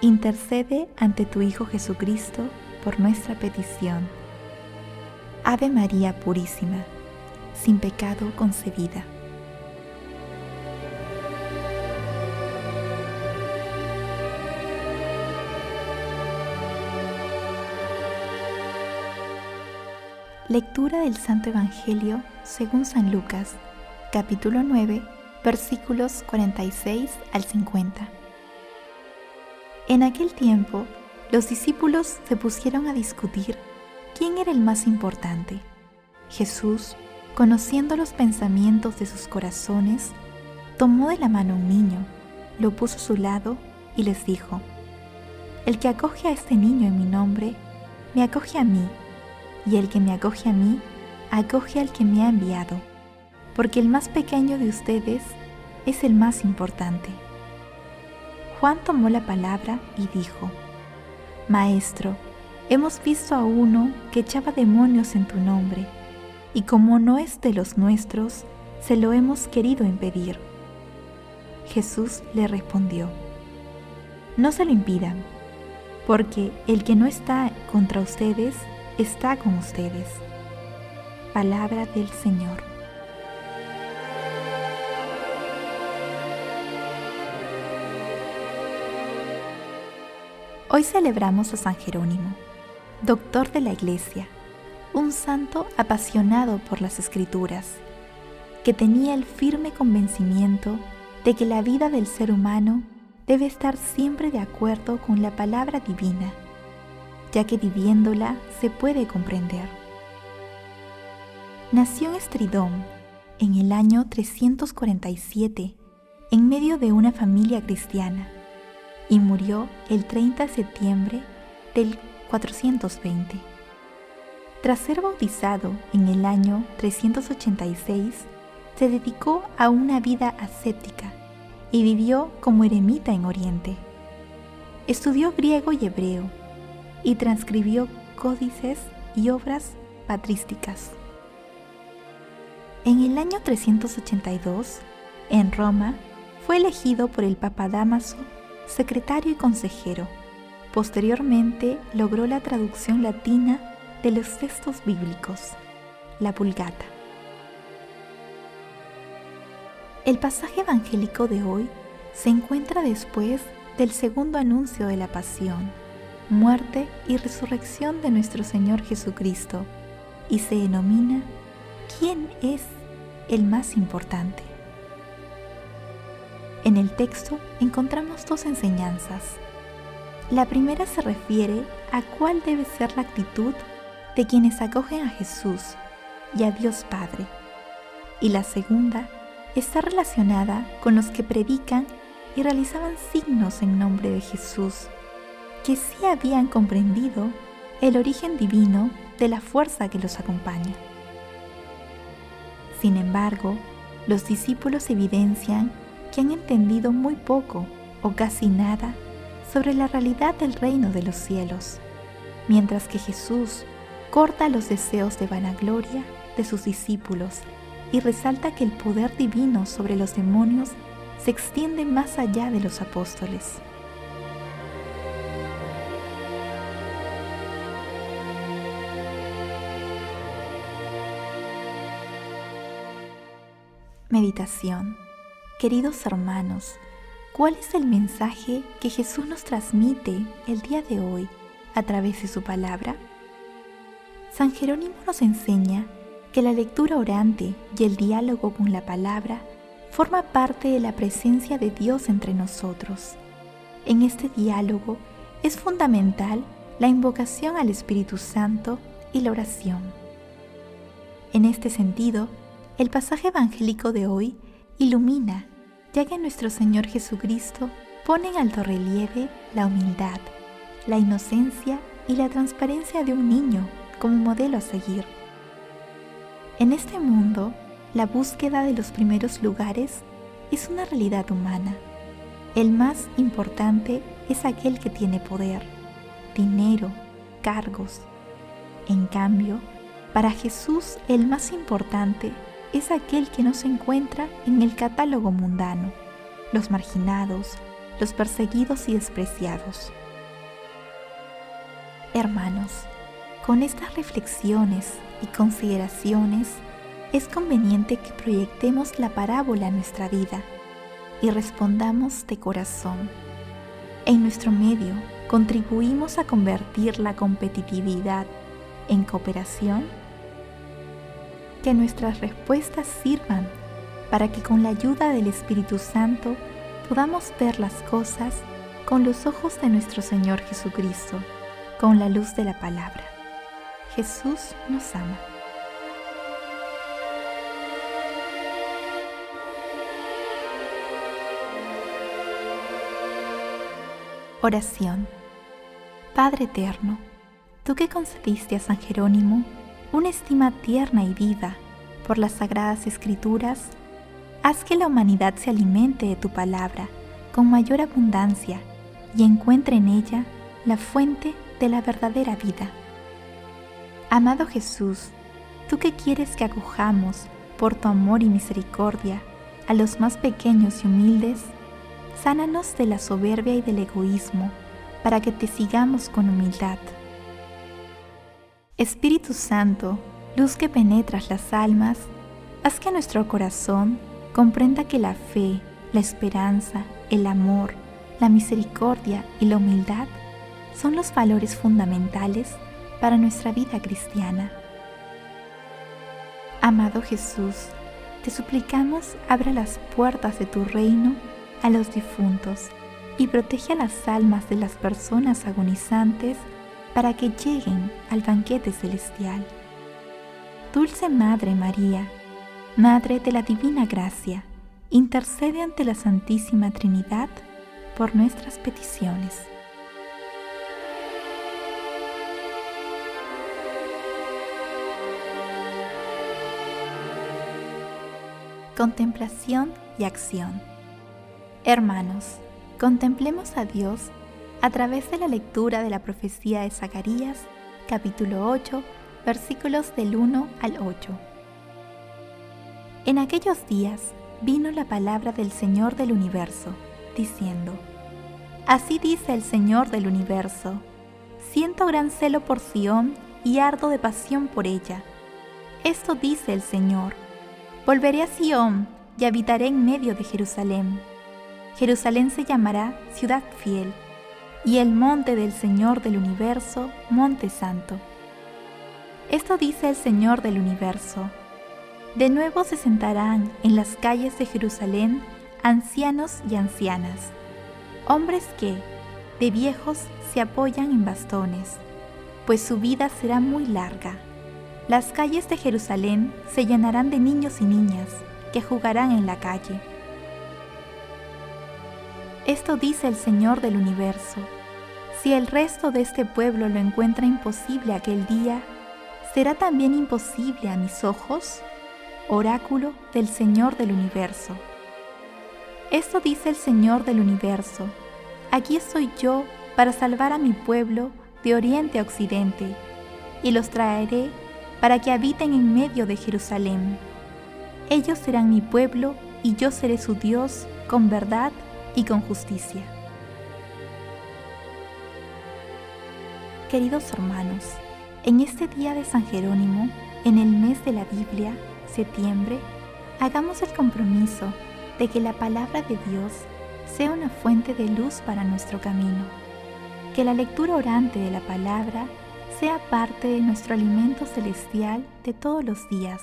intercede ante tu Hijo Jesucristo por nuestra petición. Ave María Purísima, sin pecado concebida. Lectura del Santo Evangelio según San Lucas, capítulo 9, versículos 46 al 50. En aquel tiempo, los discípulos se pusieron a discutir quién era el más importante. Jesús, conociendo los pensamientos de sus corazones, tomó de la mano a un niño, lo puso a su lado y les dijo, El que acoge a este niño en mi nombre, me acoge a mí y el que me acoge a mí, acoge al que me ha enviado, porque el más pequeño de ustedes es el más importante. Juan tomó la palabra y dijo, Maestro, hemos visto a uno que echaba demonios en tu nombre, y como no es de los nuestros, se lo hemos querido impedir. Jesús le respondió, No se lo impidan, porque el que no está contra ustedes está con ustedes. Palabra del Señor. Hoy celebramos a San Jerónimo, doctor de la Iglesia, un santo apasionado por las escrituras, que tenía el firme convencimiento de que la vida del ser humano debe estar siempre de acuerdo con la palabra divina ya que viviéndola se puede comprender. Nació en Estridón en el año 347 en medio de una familia cristiana y murió el 30 de septiembre del 420. Tras ser bautizado en el año 386, se dedicó a una vida ascética y vivió como eremita en Oriente. Estudió griego y hebreo y transcribió códices y obras patrísticas. En el año 382, en Roma, fue elegido por el Papa Damaso secretario y consejero. Posteriormente logró la traducción latina de los textos bíblicos, la Vulgata. El pasaje evangélico de hoy se encuentra después del segundo anuncio de la pasión muerte y resurrección de nuestro Señor Jesucristo y se denomina ¿quién es el más importante? En el texto encontramos dos enseñanzas. La primera se refiere a cuál debe ser la actitud de quienes acogen a Jesús y a Dios Padre. Y la segunda está relacionada con los que predican y realizaban signos en nombre de Jesús que sí habían comprendido el origen divino de la fuerza que los acompaña. Sin embargo, los discípulos evidencian que han entendido muy poco o casi nada sobre la realidad del reino de los cielos, mientras que Jesús corta los deseos de vanagloria de sus discípulos y resalta que el poder divino sobre los demonios se extiende más allá de los apóstoles. Meditación. Queridos hermanos, ¿cuál es el mensaje que Jesús nos transmite el día de hoy a través de su palabra? San Jerónimo nos enseña que la lectura orante y el diálogo con la palabra forma parte de la presencia de Dios entre nosotros. En este diálogo es fundamental la invocación al Espíritu Santo y la oración. En este sentido, el pasaje evangélico de hoy ilumina, ya que nuestro Señor Jesucristo pone en alto relieve la humildad, la inocencia y la transparencia de un niño como modelo a seguir. En este mundo, la búsqueda de los primeros lugares es una realidad humana. El más importante es aquel que tiene poder, dinero, cargos. En cambio, para Jesús el más importante es aquel que no se encuentra en el catálogo mundano, los marginados, los perseguidos y despreciados. Hermanos, con estas reflexiones y consideraciones es conveniente que proyectemos la parábola en nuestra vida y respondamos de corazón. En nuestro medio contribuimos a convertir la competitividad en cooperación. Que nuestras respuestas sirvan para que con la ayuda del Espíritu Santo podamos ver las cosas con los ojos de nuestro Señor Jesucristo, con la luz de la palabra. Jesús nos ama. Oración. Padre eterno, tú que concediste a San Jerónimo una estima tierna y viva por las sagradas escrituras, haz que la humanidad se alimente de tu palabra con mayor abundancia y encuentre en ella la fuente de la verdadera vida. Amado Jesús, tú que quieres que acojamos por tu amor y misericordia a los más pequeños y humildes, sánanos de la soberbia y del egoísmo, para que te sigamos con humildad. Espíritu Santo, luz que penetras las almas, haz que nuestro corazón comprenda que la fe, la esperanza, el amor, la misericordia y la humildad son los valores fundamentales para nuestra vida cristiana. Amado Jesús, te suplicamos abra las puertas de tu reino a los difuntos y protege a las almas de las personas agonizantes para que lleguen al banquete celestial. Dulce Madre María, Madre de la Divina Gracia, intercede ante la Santísima Trinidad por nuestras peticiones. Contemplación y acción. Hermanos, contemplemos a Dios a través de la lectura de la profecía de Zacarías, capítulo 8, versículos del 1 al 8. En aquellos días vino la palabra del Señor del universo, diciendo, Así dice el Señor del universo, siento gran celo por Sión y ardo de pasión por ella. Esto dice el Señor, volveré a Sión y habitaré en medio de Jerusalén. Jerusalén se llamará ciudad fiel, y el monte del Señor del universo, monte santo. Esto dice el Señor del universo de nuevo se sentarán en las calles de Jerusalén ancianos y ancianas, hombres que, de viejos, se apoyan en bastones, pues su vida será muy larga. Las calles de Jerusalén se llenarán de niños y niñas que jugarán en la calle. Esto dice el Señor del universo. Si el resto de este pueblo lo encuentra imposible aquel día, ¿será también imposible a mis ojos? oráculo del Señor del universo. Esto dice el Señor del universo. Aquí estoy yo para salvar a mi pueblo de oriente a occidente, y los traeré para que habiten en medio de Jerusalén. Ellos serán mi pueblo y yo seré su Dios con verdad y con justicia. Queridos hermanos, en este día de San Jerónimo, en el mes de la Biblia, septiembre, hagamos el compromiso de que la palabra de Dios sea una fuente de luz para nuestro camino, que la lectura orante de la palabra sea parte de nuestro alimento celestial de todos los días.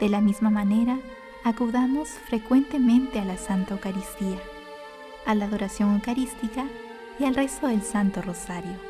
De la misma manera, acudamos frecuentemente a la Santa Eucaristía, a la adoración eucarística y al rezo del Santo Rosario.